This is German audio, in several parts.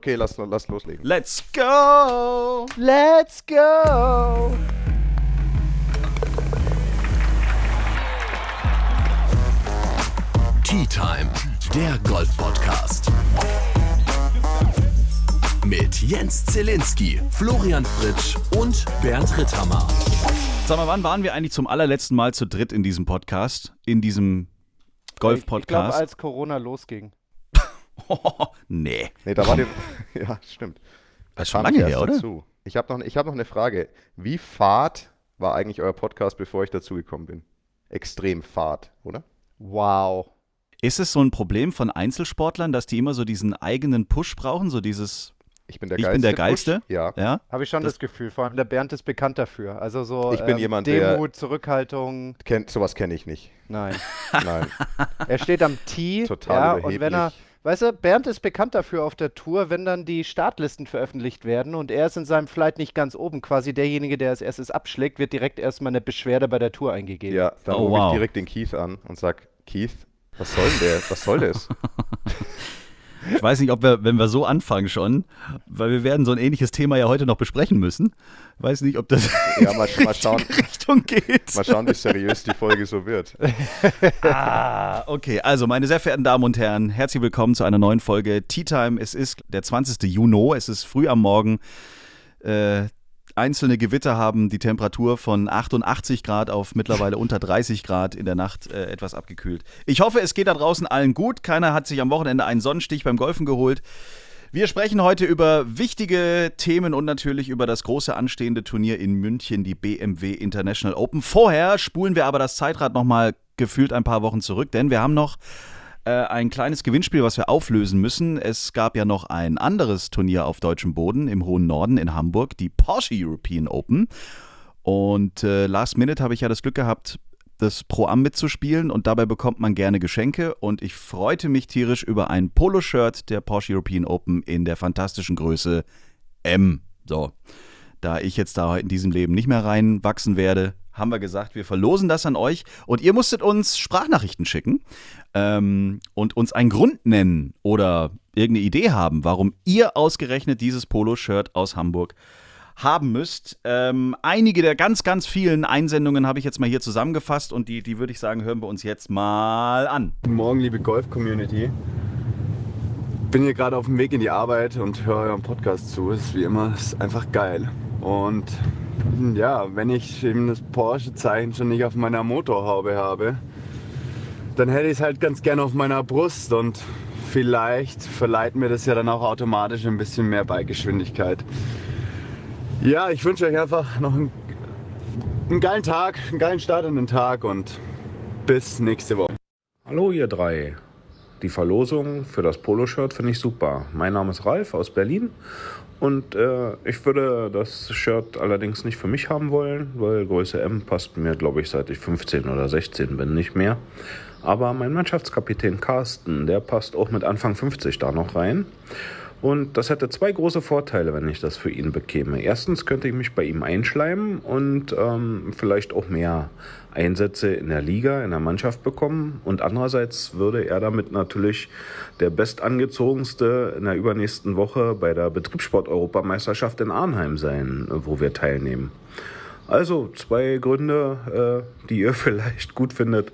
Okay, lass, lass loslegen. Let's go! Let's go! Tea Time, der Golf-Podcast. Mit Jens Zielinski, Florian Fritsch und Bernd Ritthammer. Sag mal, wann waren wir eigentlich zum allerletzten Mal zu dritt in diesem Podcast? In diesem Ich glaube, Golf-Podcast? als Corona losging. Oh, nee. Nee, da war der. ja, stimmt. Das ist schon lange ich her, oder? Dazu. Ich habe noch, ich hab noch eine Frage. Wie fad war eigentlich euer Podcast, bevor ich dazugekommen bin? Extrem fad, oder? Wow. Ist es so ein Problem von Einzelsportlern, dass die immer so diesen eigenen Push brauchen? So dieses, Ich bin der Ich Geilste. bin der. Geilste? Ja. ja? Habe ich schon das, Das- Gefühl. Vor allem der Bernd ist bekannt dafür. Also so Ich bin ähm, jemand, der- Demut, Zurückhaltung. Kennt, sowas kenne ich nicht. Nein. Nein. Er steht am Tee. Total ja, überheblich. und wenn er, weißt du, Bernd ist bekannt dafür auf der Tour, wenn dann die Startlisten veröffentlicht werden und er ist in seinem Flight nicht ganz oben, quasi derjenige, der als erstes abschlägt, wird direkt erstmal eine Beschwerde bei der Tour eingegeben. Ja, dann Oh, rufe wow. ich direkt den Keith an und sag, Keith, was soll denn der? Was soll das? Ich weiß nicht, ob wir, wenn wir so anfangen schon, weil wir werden so ein ähnliches Thema ja heute noch besprechen müssen. Weiß nicht, ob das Ja, mal, schauen, in die Richtung geht. mal schauen, wie seriös die Folge so wird. Ah, okay. Also, meine sehr verehrten Damen und Herren, herzlich willkommen zu einer neuen Folge Tea Time. Es ist der 20. Juni, es ist früh am Morgen. Äh, einzelne Gewitter haben die Temperatur von 88 Grad auf mittlerweile unter 30 Grad in der Nacht äh, etwas abgekühlt. Ich hoffe, es geht da draußen allen gut. Keiner hat sich am Wochenende einen Sonnenstich beim Golfen geholt. Wir sprechen heute über wichtige Themen und natürlich über das große anstehende Turnier in München, die BMW International Open. Vorher spulen wir aber das Zeitrad nochmal gefühlt ein paar Wochen zurück, denn wir haben noch äh, ein kleines Gewinnspiel, was wir auflösen müssen. Es gab ja noch ein anderes Turnier auf deutschem Boden im hohen Norden in Hamburg, die Porsche European Open. Und äh, last minute habe ich ja das Glück gehabt, das Pro-Am mitzuspielen und dabei bekommt man gerne Geschenke und ich freute mich tierisch über ein Poloshirt der Porsche European Open in der fantastischen Größe M. So, da ich jetzt da in diesem Leben nicht mehr reinwachsen werde, haben wir gesagt, wir verlosen das an euch und ihr musstet uns Sprachnachrichten schicken ähm, und uns einen Grund nennen oder irgendeine Idee haben, warum ihr ausgerechnet dieses Poloshirt aus Hamburg haben müsst. Ähm, einige der ganz, ganz vielen Einsendungen habe ich jetzt mal hier zusammengefasst und die, die würde ich sagen, hören wir uns jetzt mal an. Guten Morgen, liebe Golf-Community. Bin hier gerade auf dem Weg in die Arbeit und höre euren Podcast zu. Es ist wie immer ist einfach geil. Und ja, wenn ich eben das Porsche-Zeichen schon nicht auf meiner Motorhaube habe, dann hätte ich es halt ganz gerne auf meiner Brust und vielleicht verleiht mir das ja dann auch automatisch ein bisschen mehr Bikegeschwindigkeit. Ja, ich wünsche euch einfach noch einen, einen geilen Tag, einen geilen Start in den Tag und bis nächste Woche. Hallo ihr drei. Die Verlosung für das Poloshirt finde ich super. Mein Name ist Ralf aus Berlin und äh, ich würde das Shirt allerdings nicht für mich haben wollen, weil Größe M passt mir, glaube ich, seit ich 15 oder 16 bin, nicht mehr. Aber mein Mannschaftskapitän Carsten, der passt auch mit Anfang 50 da noch rein. Und das hätte zwei große Vorteile, wenn ich das für ihn bekäme. Erstens könnte ich mich bei ihm einschleimen und ähm, vielleicht auch mehr Einsätze in der Liga, in der Mannschaft bekommen. Und andererseits würde er damit natürlich der bestangezogenste in der übernächsten Woche bei der Betriebssport-Europameisterschaft in Arnheim sein, wo wir teilnehmen. Also zwei Gründe, äh, die ihr vielleicht gut findet.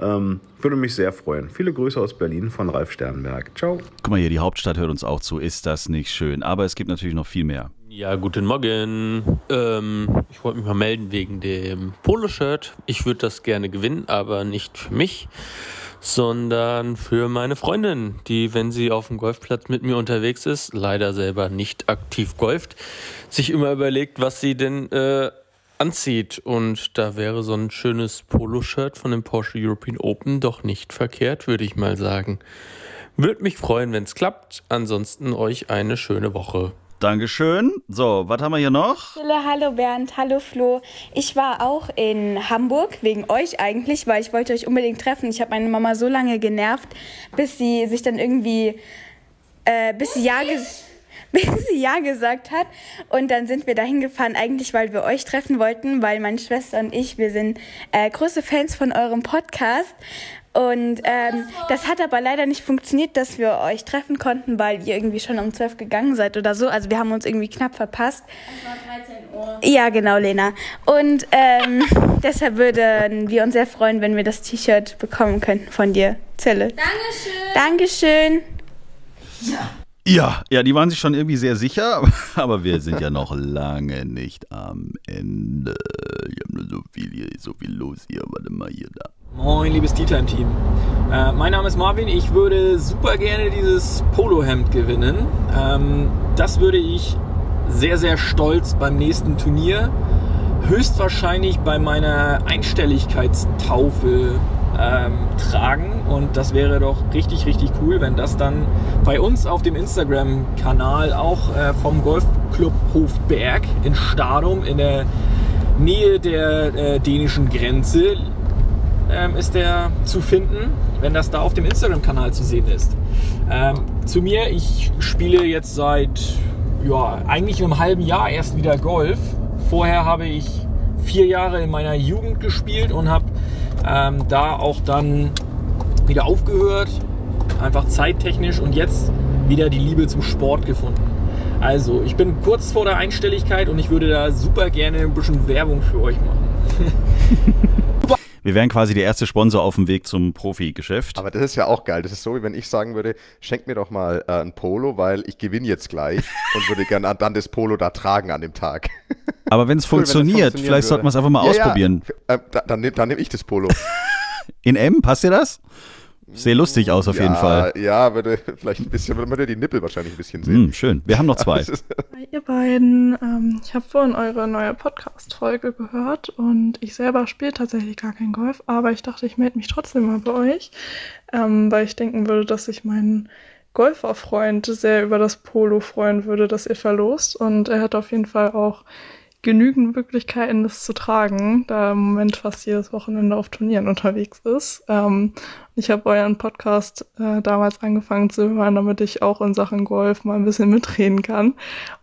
Ähm, würde mich sehr freuen. Viele Grüße aus Berlin von Ralf Sternberg. Ciao. Guck mal hier, die Hauptstadt hört uns auch zu. Ist das nicht schön? Aber es gibt natürlich noch viel mehr. Ja, guten Morgen. Ähm, ich wollte mich mal melden wegen dem Poloshirt. Ich würde das gerne gewinnen, aber nicht für mich, sondern für meine Freundin, die, wenn sie auf dem Golfplatz mit mir unterwegs ist, leider selber nicht aktiv golft, sich immer überlegt, was sie denn äh, anzieht. Und da wäre so ein schönes Poloshirt von dem Porsche European Open doch nicht verkehrt, würde ich mal sagen. Würde mich freuen, wenn es klappt. Ansonsten euch eine schöne Woche. Dankeschön. So, was haben wir hier noch? Hallo, hallo Bernd, hallo Flo. Ich war auch in Hamburg, wegen euch eigentlich, weil ich wollte euch unbedingt treffen. Ich habe meine Mama so lange genervt, bis sie sich dann irgendwie, äh, bis sie ja, ges bis sie ja gesagt hat. Und dann sind wir dahin gefahren, eigentlich weil wir euch treffen wollten, weil meine Schwester und ich, wir sind äh, große Fans von eurem Podcast. Und ähm, das hat aber leider nicht funktioniert, dass wir euch treffen konnten, weil ihr irgendwie schon um 12 gegangen seid oder so. Also wir haben uns irgendwie knapp verpasst. Es war 13 Uhr. Ja, genau, Lena. Und ähm, deshalb würden wir uns sehr freuen, wenn wir das T-Shirt bekommen könnten von dir, Zelle. Dankeschön. Dankeschön. Ja, ja, die waren sich schon irgendwie sehr sicher, aber- wir sind ja noch lange nicht am Ende. Wir haben nur so viel hier, so viel los hier. Warte mal hier da. Moin, liebes Tea-Time-Team. Äh, mein Name ist Marvin. Ich würde super gerne dieses Polohemd gewinnen. Ähm, das würde ich sehr, sehr stolz beim nächsten Turnier, höchstwahrscheinlich bei meiner Einstelligkeitstaufe ähm, tragen. Und das wäre doch richtig, richtig cool, wenn das dann bei uns auf dem Instagram-Kanal auch äh, vom Golfclub Hofberg in Stadum in der Nähe der äh, dänischen Grenze ähm, ist der zu finden, wenn das da auf dem Instagram-Kanal zu sehen ist. Ähm, zu mir, ich spiele jetzt seit ja, eigentlich einem halben Jahr erst wieder Golf. Vorher habe ich vier Jahre in meiner Jugend gespielt und habe ähm, da auch dann wieder aufgehört, einfach zeittechnisch und jetzt wieder die Liebe zum Sport gefunden. Also, ich bin kurz vor der Einstelligkeit und ich würde da super gerne ein bisschen Werbung für euch machen. Wir wären quasi der erste Sponsor auf dem Weg zum Profi-Geschäft. Aber das ist ja auch geil. Das ist so, wie wenn ich sagen würde, schenk mir doch mal äh, ein Polo, weil ich gewinne jetzt gleich und würde gerne dann das Polo da tragen an dem Tag. Aber wenn es Cool, funktioniert, vielleicht sollten wir es einfach mal Ja, ausprobieren. Ja, äh, da, dann nehme dann nehm ich das Polo. In M, passt dir das? Sehr lustig aus auf ja, jeden Fall. Ja, würde vielleicht ein bisschen, würde man ja die Nippel wahrscheinlich ein bisschen sehen. Hm, schön. Wir haben noch zwei. Hi, ihr beiden. Ähm, ich habe vorhin eure neue Podcast-Folge gehört und ich selber spiele tatsächlich gar kein Golf, aber ich dachte, ich melde mich trotzdem mal bei euch, ähm, weil ich denken würde, dass sich mein Golferfreund sehr über das Polo freuen würde, das ihr verlost und er hat auf jeden Fall auch genügend Möglichkeiten, das zu tragen, da im Moment fast jedes Wochenende auf Turnieren unterwegs ist. Ähm, ich habe euren Podcast äh, damals angefangen zu hören, damit ich auch in Sachen Golf mal ein bisschen mitreden kann.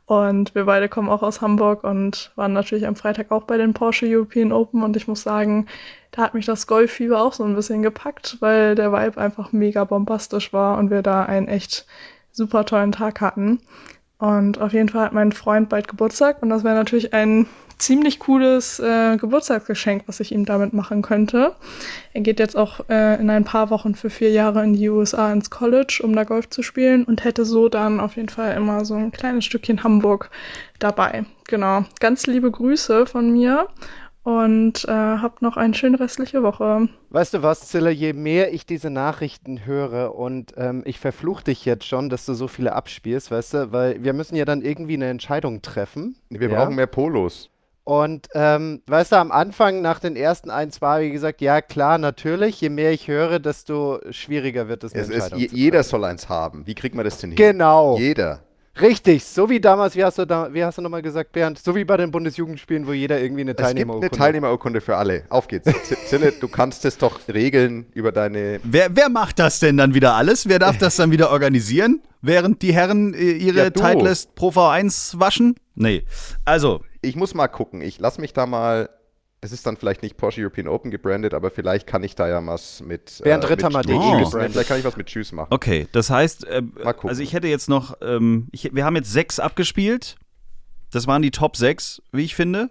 Und wir beide kommen auch aus Hamburg und waren natürlich am Freitag auch bei den Porsche European Open. Und ich muss sagen, da hat mich das Golffieber auch so ein bisschen gepackt, weil der Vibe einfach mega bombastisch war und wir da einen echt super tollen Tag hatten. Und auf jeden Fall hat mein Freund bald Geburtstag und das wäre natürlich ein ziemlich cooles äh, Geburtstagsgeschenk, was ich ihm damit machen könnte. Er geht jetzt auch äh, in ein paar Wochen für vier Jahre in die USA ins College, um da Golf zu spielen und hätte so dann auf jeden Fall immer so ein kleines Stückchen Hamburg dabei. Genau. Ganz liebe Grüße von mir und äh, habt noch eine schöne restliche Woche. Weißt du was, Zilla, je mehr ich diese Nachrichten höre und ähm, ich verfluche dich jetzt schon, dass du so viele abspielst, weißt du, weil wir müssen ja dann irgendwie eine Entscheidung treffen. Wir ja? brauchen mehr Polos. Und ähm, weißt du, am Anfang nach den ersten ein, zwei, wie gesagt, ja klar, natürlich, je mehr ich höre, desto schwieriger wird es, eine Es ist, Entscheidung je, zu jeder soll eins haben. Wie kriegt man das denn hin? Genau. Jeder. Richtig, so wie damals, wie hast du da, wie hast du nochmal gesagt, Bernd? So wie bei den Bundesjugendspielen, wo jeder irgendwie eine Es gibt eine Teilnehmerurkunde Teilnehmerurkunde für alle. Auf geht's. Z- Zille, du kannst es doch regeln über deine. Wer, wer macht das denn dann wieder alles? Wer darf das dann wieder organisieren? Während die Herren äh, ihre Ja. Titleist Pro V1 waschen? Nee. Also, Ich muss mal gucken. Ich lass mich da mal. Es ist dann vielleicht nicht Porsche European Open gebrandet, aber vielleicht kann ich da ja was mit. Bernd mit Ritthammer.de Tschüss- gebrandet. Nee, Vielleicht kann ich was mit Tschüss machen. okay. Das heißt, äh, also ich hätte jetzt noch, ähm, ich, wir haben jetzt sechs abgespielt. Das waren die Top sechs, wie ich finde.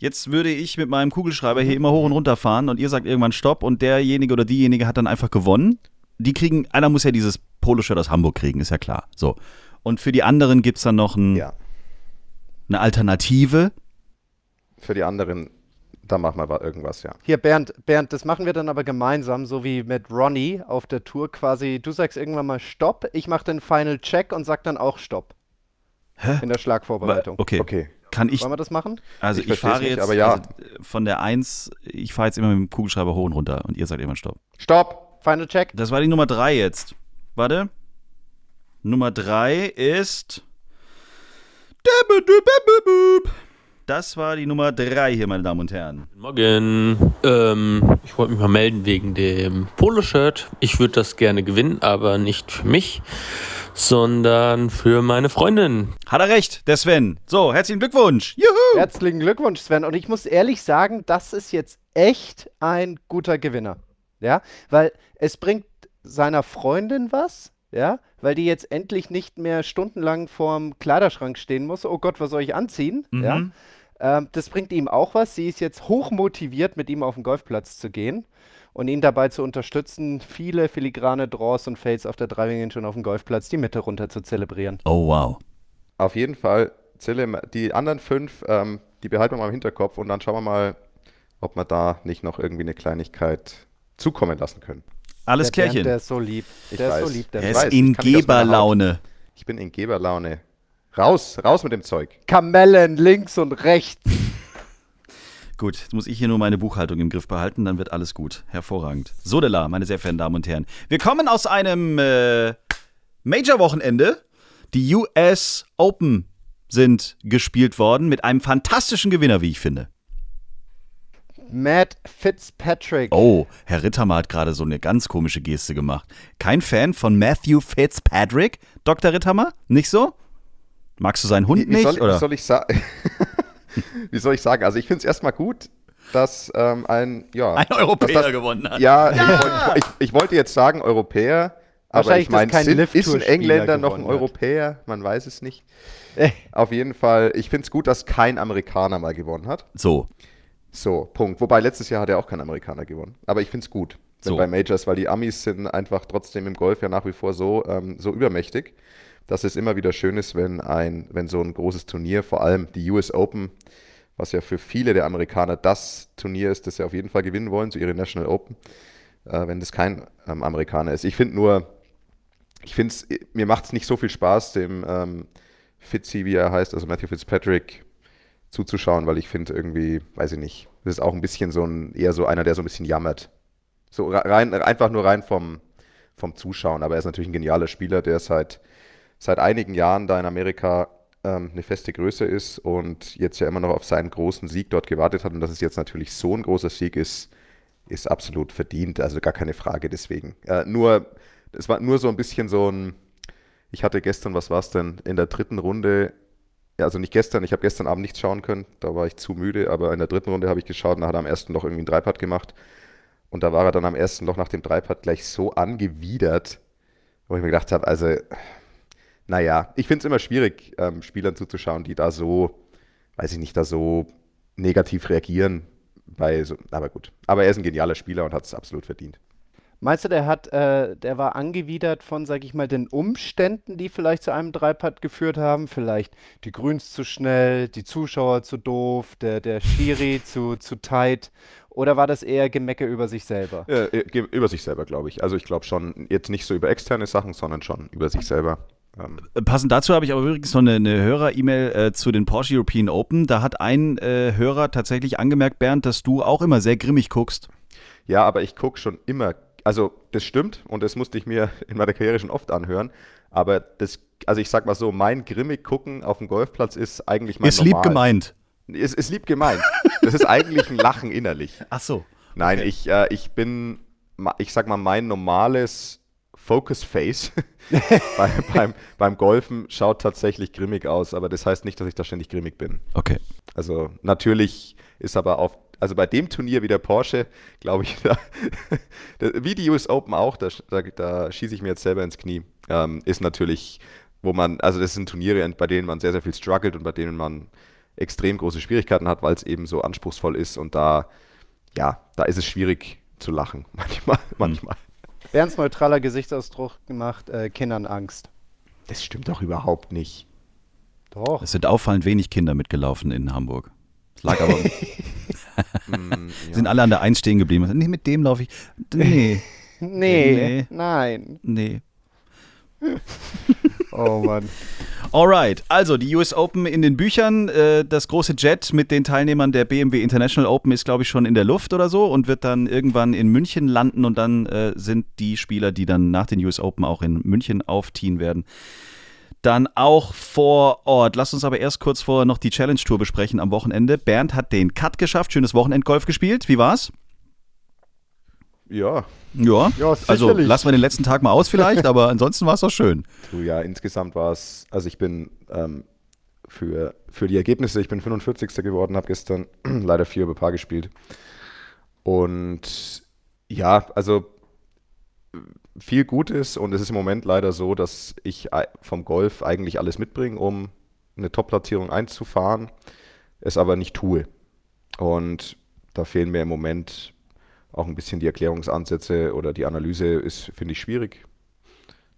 Jetzt würde ich mit meinem Kugelschreiber hier immer hoch und runter fahren und ihr sagt irgendwann Stopp und derjenige oder diejenige hat dann einfach gewonnen. Die kriegen, einer muss ja dieses Poloshirt aus Hamburg kriegen, ist ja klar. So. Und für die anderen gibt es dann noch ein, Ja. eine Alternative. Für die anderen, da machen wir irgendwas, ja. Hier, Bernd, Bernd, das machen wir dann aber gemeinsam, so wie mit Ronny auf der Tour quasi. Du sagst irgendwann mal Stopp, ich mache den Final Check und sag dann auch Stopp. Hä? In der Schlagvorbereitung. Okay. Okay. Kann ich, Wollen wir das machen? also Ich ich, fahre nicht, jetzt aber ja. also, äh, von der 1, ich fahre jetzt immer mit dem Kugelschreiber hoch und runter und ihr sagt immer Stopp. Stopp! Final Check. Das war die Nummer 3 jetzt. Warte. Nummer 3 ist. Das war die Nummer 3 hier, meine Damen und Herren. Morgen. Ähm, ich wollte mich mal melden wegen dem Poloshirt. Ich würde das gerne gewinnen, aber nicht für mich, sondern für meine Freundin. Hat er recht, der Sven. So, herzlichen Glückwunsch. Juhu! Herzlichen Glückwunsch, Sven. Und ich muss ehrlich sagen, das ist jetzt echt ein guter Gewinner. Ja, weil es bringt seiner Freundin was, ja, weil die jetzt endlich nicht mehr stundenlang vorm Kleiderschrank stehen muss. Oh Gott, was soll ich anziehen? Mhm. Ja. Ähm, das bringt ihm auch was. Sie ist jetzt hoch motiviert, mit ihm auf den Golfplatz zu gehen und ihn dabei zu unterstützen, viele filigrane Draws und Fades auf der Driving schon auf dem Golfplatz die Mitte runter zu zelebrieren. Oh, wow. Auf jeden Fall, Zille, die anderen fünf, ähm, die behalten wir mal im Hinterkopf und dann schauen wir mal, ob wir da nicht noch irgendwie eine Kleinigkeit zukommen lassen können. Alles der Bernd, klärchen. der ist so lieb. Ich der weiß. ist so lieb, der Er ist weiß, in. Geberlaune. Ich bin in Geberlaune. Raus, raus mit dem Zeug. Kamellen links und rechts. Gut, jetzt muss ich hier nur meine Buchhaltung im Griff behalten, dann wird alles gut. Hervorragend. Sodela, meine sehr verehrten Damen und Herren. Wir kommen aus einem äh, Major-Wochenende. Die US Open sind gespielt worden mit einem fantastischen Gewinner, wie ich finde. Matt Fitzpatrick. Oh, Herr Rittermer hat gerade so eine ganz komische Geste gemacht. Kein Fan von Matthew Fitzpatrick, Dr. Rittermer? Nicht so? Magst du seinen Hund Wie, wie, nicht? soll, oder? wie soll ich sagen? wie soll ich sagen? Also ich finde es erstmal gut, dass ähm, ein, ja, Ein Europäer dass das, gewonnen hat. Ja, Ich, wollte, ich, ich wollte jetzt sagen Europäer, aber Wahrscheinlich, ich meine, ist ein Engländer noch ein hat. Europäer? Man weiß es nicht. Äh. Auf jeden Fall, ich finde es gut, dass kein Amerikaner mal gewonnen hat. So, So, Punkt. Wobei letztes Jahr hat ja auch kein Amerikaner gewonnen. Aber ich finde es gut, So. bei Majors, weil die Amis sind einfach trotzdem im Golf ja nach wie vor so, ähm, so übermächtig, dass es immer wieder schön ist, wenn ein, wenn so ein großes Turnier, vor allem die US Open, was ja für viele der Amerikaner das Turnier ist, das sie auf jeden Fall gewinnen wollen, so ihre National Open, äh, wenn das kein ähm, Amerikaner ist. Ich finde nur, ich finde es, mir macht es nicht so viel Spaß, dem ähm, Fitzy, wie er heißt, also Matthew Fitzpatrick, zuzuschauen, weil ich finde irgendwie, weiß ich nicht, das ist auch ein bisschen so ein, eher so einer, der so ein bisschen jammert. So rein, einfach nur rein vom, vom Zuschauen. Aber er ist natürlich ein genialer Spieler, der seit, seit einigen Jahren da in Amerika ähm, eine feste Größe ist und jetzt ja immer noch auf seinen großen Sieg dort gewartet hat. Und dass es jetzt natürlich so ein großer Sieg ist, ist absolut verdient. Also gar keine Frage deswegen. Äh, nur, es war nur so ein bisschen so ein, ich hatte gestern, was war es denn, in der dritten Runde also nicht gestern, ich habe gestern Abend nicht schauen können, da war ich zu müde, aber in der dritten Runde habe ich geschaut und da hat er am ersten Loch irgendwie einen Dreipad gemacht. Und da war er dann am ersten Loch nach dem Dreipad gleich so angewidert, wo ich mir gedacht habe, also, naja, ich finde es immer schwierig, ähm, Spielern zuzuschauen, die da so, weiß ich nicht, da so negativ reagieren. Bei so, aber gut. Aber er ist ein genialer Spieler und hat es absolut verdient. Meinst du, der hat, äh, der war angewidert von, sag ich mal, den Umständen, die vielleicht zu einem Dreipad geführt haben? Vielleicht die Grüns zu schnell, die Zuschauer zu doof, der, der Schiri zu, zu tight? Oder war das eher Gemecke über sich selber? Äh, äh, ge- über sich selber, glaube ich. Also ich glaube schon, jetzt nicht so über externe Sachen, sondern schon über sich selber. Ähm, Passend dazu habe ich aber übrigens noch eine, eine Hörer-E-Mail äh, zu den Porsche European Open. Da hat ein äh, Hörer tatsächlich angemerkt, Bernd, dass du auch immer sehr grimmig guckst. Ja, aber ich gucke schon immer, also das stimmt und das musste ich mir in meiner Karriere schon oft anhören. Aber das, also ich sag mal so, mein grimmig gucken auf dem Golfplatz ist eigentlich mein Ist lieb normal. gemeint. Ist, ist lieb gemeint. Das ist eigentlich ein Lachen innerlich. Ach so. Nein, ich, äh, ich bin, ich sag mal, mein normales Focus Face bei, beim, beim Golfen schaut tatsächlich grimmig aus, aber das heißt nicht, dass ich da ständig grimmig bin. Okay. Also natürlich ist aber auf, also bei dem Turnier wie der Porsche, glaube ich, da, da- wie die US Open auch, da, da, da schieße ich mir jetzt selber ins Knie, ähm, ist natürlich, wo man, also das sind Turniere, bei denen man sehr, sehr viel struggelt und bei denen man extrem große Schwierigkeiten hat, weil es eben so anspruchsvoll ist und da, ja, da ist es schwierig zu lachen, manchmal, manchmal. Bernds neutraler Gesichtsausdruck gemacht, äh, Kindern Angst. Das stimmt doch überhaupt nicht. Doch. Es sind auffallend wenig Kinder mitgelaufen in Hamburg. Das lag aber. Mm, ja. Sind alle an der Eins stehen geblieben. Nee, mit dem laufe ich. Nee, Nee, Nee. nein. nee. Oh Mann. Alright, also die US Open in den Büchern. Äh, das große Jet mit den Teilnehmern der BMW International Open ist, glaube ich, schon in der Luft oder so und wird dann irgendwann in München landen und dann äh, sind die Spieler, die dann nach den US Open auch in München aufziehen werden, dann auch vor Ort. Lass uns aber erst kurz vorher noch die Challenge Tour besprechen am Wochenende. Bernd hat den Cut geschafft, schönes Wochenendgolf gespielt. Wie war's? Ja, Ja, Ja, also lassen wir den letzten Tag mal aus vielleicht, aber ansonsten war es doch schön. Du, ja, insgesamt war es, also ich bin ähm, für, für die Ergebnisse, ich bin 45. geworden, habe gestern leider vier über Paar gespielt. Und Ja, also viel Gutes und es ist im Moment leider so, dass ich vom Golf eigentlich alles mitbringe, um eine Top-Platzierung einzufahren, es aber nicht tue. Und da fehlen mir im Moment auch ein bisschen die Erklärungsansätze oder die Analyse ist, finde ich, schwierig,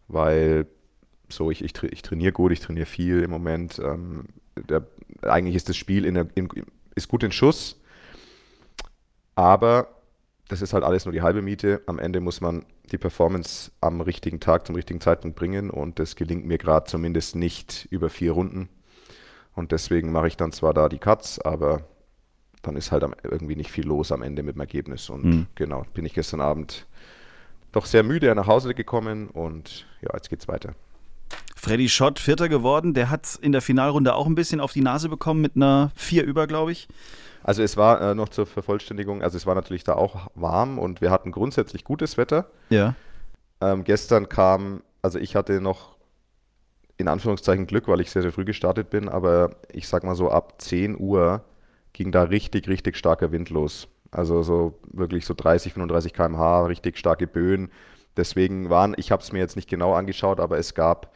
weil so, ich, ich, ich trainiere gut, ich trainiere viel im Moment. Ähm, der, eigentlich ist das Spiel in der, in, ist gut in Schuss, aber das ist halt alles nur die halbe Miete. Am Ende muss man die Performance am richtigen Tag zum richtigen Zeitpunkt bringen und das gelingt mir gerade zumindest nicht über vier Runden. Und deswegen mache ich dann zwar da die Cuts, aber dann ist halt irgendwie nicht viel los am Ende mit dem Ergebnis. Und mhm. genau, bin ich gestern Abend doch sehr müde nach Hause gekommen und ja, jetzt geht's weiter. Freddy Schott, Vierter geworden, der hat in der Finalrunde auch ein bisschen auf die Nase bekommen mit einer Vier über, glaube ich. Also es war äh, noch zur Vervollständigung, also es war natürlich da auch warm und wir hatten grundsätzlich gutes Wetter. Ja. Ähm, gestern kam, also ich hatte noch in Anführungszeichen Glück, weil ich sehr, sehr früh gestartet bin, aber ich sag mal so ab 10 Uhr ging da richtig, richtig starker Wind los. Also so wirklich so 30, 35 km/h, richtig starke Böen. Deswegen waren, ich habe es mir jetzt nicht genau angeschaut, aber es gab,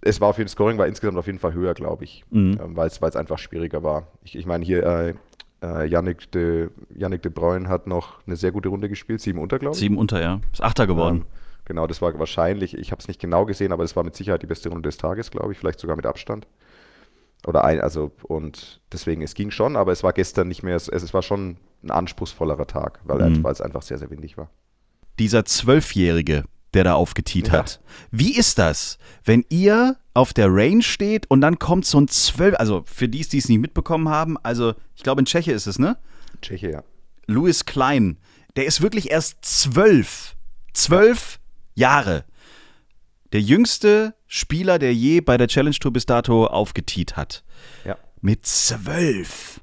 es war auf jeden Fall, Scoring war insgesamt auf jeden Fall höher, glaube ich, mhm. ähm, weil es einfach schwieriger war. Ich, ich meine hier, äh, äh, Yannick, de, Yannick de Bruyne hat noch eine sehr gute Runde gespielt, sieben unter, glaube ich. Sieben unter, ja. Ist Achter geworden. Ähm, genau, das war wahrscheinlich, ich habe es nicht genau gesehen, aber das war mit Sicherheit die beste Runde des Tages, glaube ich, vielleicht sogar mit Abstand. Oder ein, also, und deswegen, es ging schon, aber es war gestern nicht mehr, es, es war schon ein anspruchsvollerer Tag, weil mhm. es einfach sehr, sehr windig war dieser Zwölfjährige, der da aufgetiet ja. hat. Wie ist das, wenn ihr auf der Range steht und dann kommt so ein Zwölf, also für die, die es nicht mitbekommen haben, also ich glaube in Tschechien ist es, ne? Tschechien, ja. Louis Klein, der ist wirklich erst zwölf. Zwölf ja. Jahre. Der jüngste Spieler, der je bei der Challenge Tour bis dato aufgetiet hat. Ja. Mit zwölf.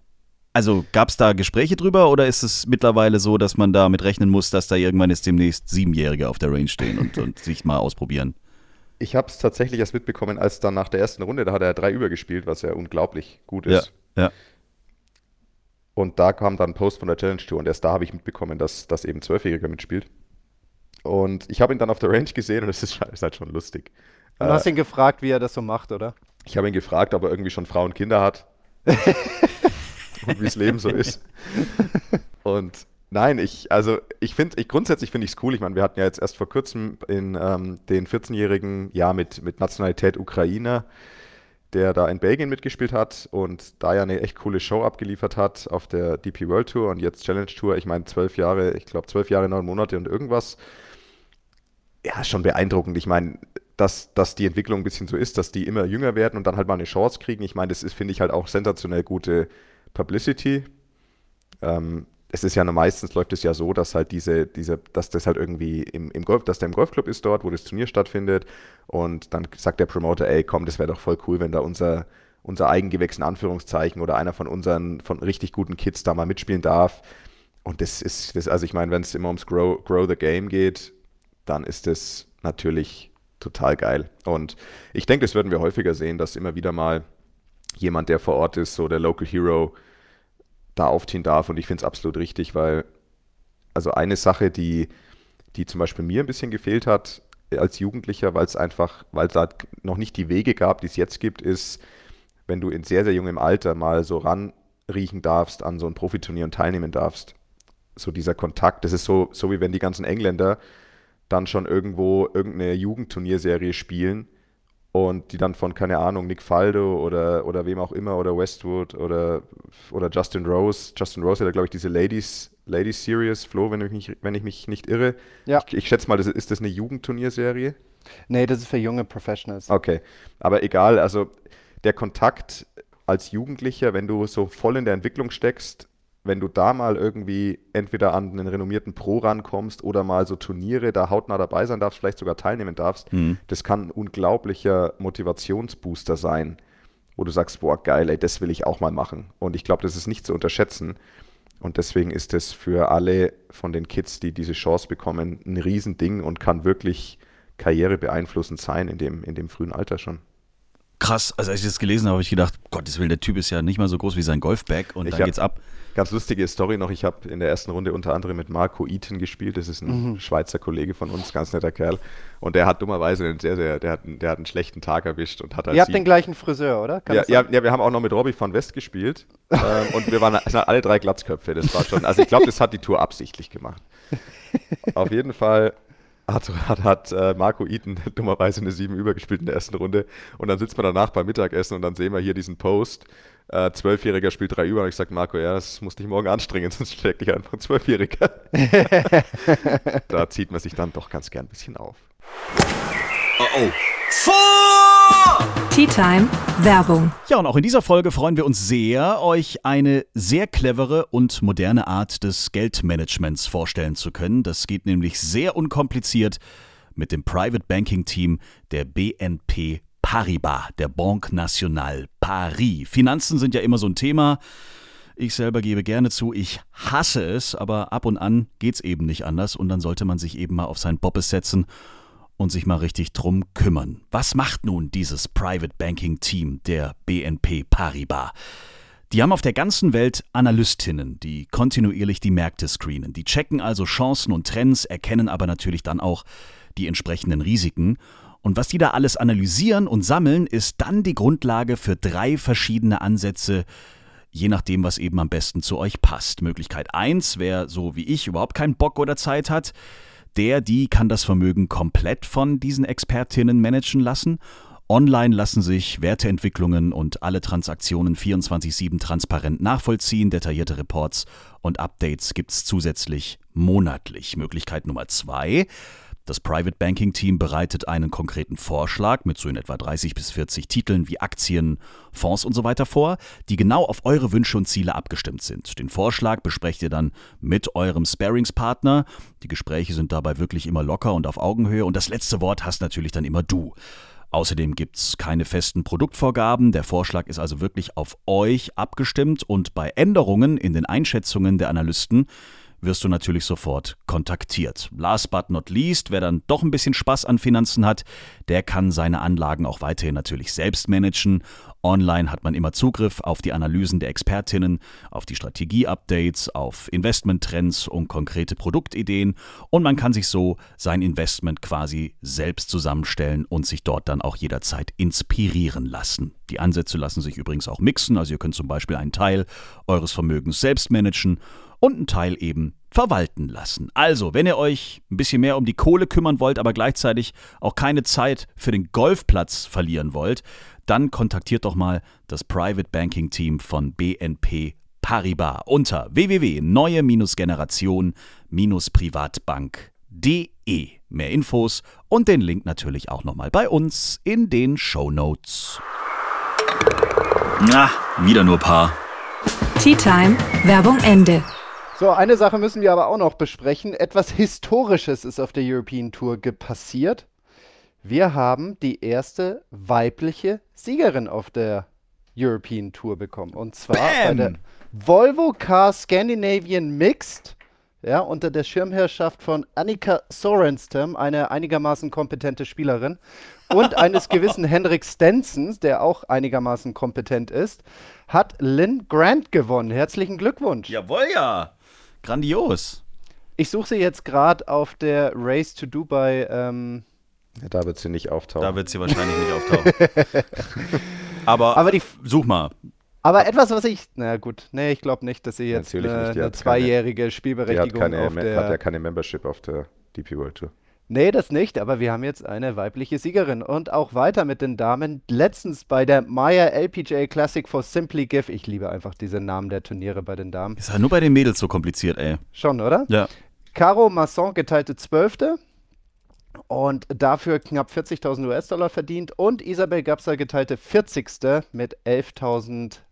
Also gab es da Gespräche drüber oder ist es mittlerweile so, dass man damit rechnen muss, dass da irgendwann jetzt demnächst Siebenjährige auf der Range stehen und, und sich mal ausprobieren? Ich habe es tatsächlich erst mitbekommen, als dann nach der ersten Runde, da hat er drei übergespielt, was ja unglaublich gut ist. Ja, ja. Und da kam dann ein Post von der Challenge Tour und erst da habe ich mitbekommen, dass, dass eben Zwölfjähriger mitspielt. Und ich habe ihn dann auf der Range gesehen und es ist, ist, halt schon lustig. Du äh, hast ihn gefragt, wie er das so macht, oder? Ich habe ihn gefragt, ob er irgendwie schon Frau und Kinder hat. wie das Leben so ist. Und nein, ich, also ich finde, ich grundsätzlich finde ich es cool. Ich meine, wir hatten ja jetzt erst vor kurzem in ähm, den 14-jährigen, ja, mit, mit Nationalität Ukrainer, der da in Belgien mitgespielt hat und da ja eine echt coole Show abgeliefert hat auf der DP World Tour und jetzt Challenge Tour. Ich meine, zwölf Jahre, ich glaube zwölf Jahre, neun Monate und irgendwas. Ja, schon beeindruckend. Ich meine, dass, dass die Entwicklung ein bisschen so ist, dass die immer jünger werden und dann halt mal eine Chance kriegen. Ich meine, das ist, finde ich, halt auch sensationell gute Publicity. Ähm, es ist ja meistens läuft es ja so, dass halt diese, diese, dass das halt irgendwie im, im Golf, dass der im Golfclub ist dort, wo das Turnier stattfindet und dann sagt der Promoter, ey, komm, das wäre doch voll cool, wenn da unser, unser Eigengewächs in Anführungszeichen oder einer von unseren, von richtig guten Kids da mal mitspielen darf. Und das ist, das, also ich meine, wenn es immer ums Grow, Grow the Game geht, dann ist das natürlich total geil. Und ich denke, das würden wir häufiger sehen, dass immer wieder mal jemand, der vor Ort ist, so der Local Hero, da aufziehen darf. Und ich finde es absolut richtig, weil, also eine Sache, die, die zum Beispiel mir ein bisschen gefehlt hat als Jugendlicher, weil es einfach, weil es da noch nicht die Wege gab, die es jetzt gibt, ist, wenn du in sehr, sehr jungem Alter mal so ranriechen darfst an so ein Profiturnier und teilnehmen darfst. So dieser Kontakt, das ist so, so wie wenn die ganzen Engländer dann schon irgendwo irgendeine Jugendturnierserie spielen und die dann von, keine Ahnung, Nick Faldo oder, oder wem auch immer oder Westwood oder, oder Justin Rose. Justin Rose hat, glaube ich, diese Ladies, Ladies Series, Flo, wenn ich mich, wenn ich mich nicht irre. Ja. Ich, ich schätze mal, das, ist das eine Jugendturnierserie? Nee, das ist für junge Professionals. Okay, aber egal, also der Kontakt als Jugendlicher, wenn du so voll in der Entwicklung steckst, wenn du da mal irgendwie entweder an einen renommierten Pro rankommst oder mal so Turniere da hautnah dabei sein darfst, vielleicht sogar teilnehmen darfst, mhm. das kann ein unglaublicher Motivationsbooster sein, wo du sagst, boah, geil, ey, das will ich auch mal machen. Und ich glaube, das ist nicht zu unterschätzen. Und deswegen ist es für alle von den Kids, die diese Chance bekommen, ein Riesending und kann wirklich Karriere beeinflussend sein in dem, in dem frühen Alter schon krass. Also als ich das gelesen habe, habe ich gedacht, Gottes Willen, der Typ ist ja nicht mal so groß wie sein Golfbag und Ich dann hab- geht's ab. Ganz lustige Story noch. Ich habe in der ersten Runde unter anderem mit Marco Eaton gespielt. Das ist ein Mhm. Schweizer Kollege von uns, ganz netter Kerl. Und der hat dummerweise einen sehr, sehr, der hat, einen- der hat einen schlechten Tag erwischt und hat als Ihr habt Sieg- den gleichen Friseur, oder? Ja, ja, ja, wir haben auch noch mit Robbie van West gespielt. ähm, und wir waren alle drei Glatzköpfe. Das war schon, also ich glaube, das hat die Tour absichtlich gemacht. Auf jeden Fall hat, hat, hat äh, Marco Eaton dummerweise eine 7 übergespielt in der ersten Runde. Und dann sitzt man danach beim Mittagessen und dann sehen wir hier diesen Post. Äh, Zwölfjähriger spielt drei über. Und ich sage, Marco, ja, das muss dich morgen anstrengen, sonst schlägt dich einfach ein Zwölfjähriger. da zieht man sich dann doch ganz gern ein bisschen auf. Tea Time Werbung. Ja, und auch in dieser Folge freuen wir uns sehr, euch eine sehr clevere und moderne Art des Geldmanagements vorstellen zu können. Das geht nämlich sehr unkompliziert mit dem Private Banking Team der BNP Paribas, der Banque Nationale Paris. Finanzen sind ja immer so ein Thema. Ich selber gebe gerne zu, ich hasse es, aber ab und an geht's eben nicht anders und dann sollte man sich eben mal auf sein Bobbes setzen und sich mal richtig drum kümmern. Was macht nun dieses Private Banking Team der BNP Paribas? Die haben auf der ganzen Welt Analystinnen, die kontinuierlich die Märkte screenen. Die checken also Chancen und Trends, erkennen aber natürlich dann auch die entsprechenden Risiken. Und was die da alles analysieren und sammeln, ist dann die Grundlage für drei verschiedene Ansätze, je nachdem, was eben am besten zu euch passt. Möglichkeit 1, wer so wie ich überhaupt keinen Bock oder Zeit hat, der, die kann das Vermögen komplett von diesen Expertinnen managen lassen. Online lassen sich Werteentwicklungen und alle Transaktionen 24-7 transparent nachvollziehen. Detaillierte Reports und Updates gibt es zusätzlich monatlich. Möglichkeit Nummer zwei. Das Private Banking Team bereitet einen konkreten Vorschlag mit so in etwa 30 bis 40 Titeln wie Aktien, Fonds und so weiter vor, die genau auf eure Wünsche und Ziele abgestimmt sind. Den Vorschlag besprecht ihr dann mit eurem Sparingspartner. Die Gespräche sind dabei wirklich immer locker und auf Augenhöhe und das letzte Wort hast natürlich dann immer du. Außerdem gibt es keine festen Produktvorgaben. Der Vorschlag ist also wirklich auf euch abgestimmt und bei Änderungen in den Einschätzungen der Analysten wirst du natürlich sofort kontaktiert. Last but not least, wer dann doch ein bisschen Spaß an Finanzen hat, der kann seine Anlagen auch weiterhin natürlich selbst managen. Online hat man immer Zugriff auf die Analysen der Expertinnen, auf die Strategie-Updates, auf Investmenttrends und konkrete Produktideen und man kann sich so sein Investment quasi selbst zusammenstellen und sich dort dann auch jederzeit inspirieren lassen. Die Ansätze lassen sich übrigens auch mixen, also ihr könnt zum Beispiel einen Teil eures Vermögens selbst managen und einen Teil eben verwalten lassen. Also, wenn ihr euch ein bisschen mehr um die Kohle kümmern wollt, aber gleichzeitig auch keine Zeit für den Golfplatz verlieren wollt, dann kontaktiert doch mal das Private Banking Team von BNP Paribas unter www.neue-generation-privatbank.de. Mehr Infos und den Link natürlich auch nochmal bei uns in den Show Notes. Na, wieder nur Paar. Tea Time Werbung Ende. So, eine Sache müssen wir aber auch noch besprechen. Etwas Historisches ist auf der European Tour passiert. Wir haben die erste weibliche Siegerin auf der European Tour bekommen. Und zwar bei der Volvo Car Scandinavian Mixed. Ja, unter der Schirmherrschaft von Annika Sorenstam, eine einigermaßen kompetente Spielerin, und eines gewissen Henrik Stenson, der auch einigermaßen kompetent ist, hat Lynn Grant gewonnen. Herzlichen Glückwunsch. Jawohl, ja. Grandios. Ich suche sie jetzt gerade auf der Race to Dubai. Ähm, Ja, da wird sie nicht auftauchen. Da wird sie wahrscheinlich nicht auftauchen. Aber, aber, die, such mal. aber etwas, was ich. Na gut, nee, ich glaube nicht, dass sie jetzt Natürlich eine, nicht, die eine hat keine- zweijährige Die hat, Spielberechtigung keine, auf der. hat ja keine Membership auf der DP World Tour. Nee, das nicht, aber wir haben jetzt eine weibliche Siegerin. Und auch weiter mit den Damen. Letztens bei der Maya LPGA Classic for Simply Give. Ich liebe einfach diese Namen der Turniere bei den Damen. Ist ja nur bei den Mädels so kompliziert, ey. Schon, oder? Ja. Caro Masson geteilte Zwölfte und dafür knapp 40.000 US-Dollar verdient. Und Isabel Gapsa geteilte 40. mit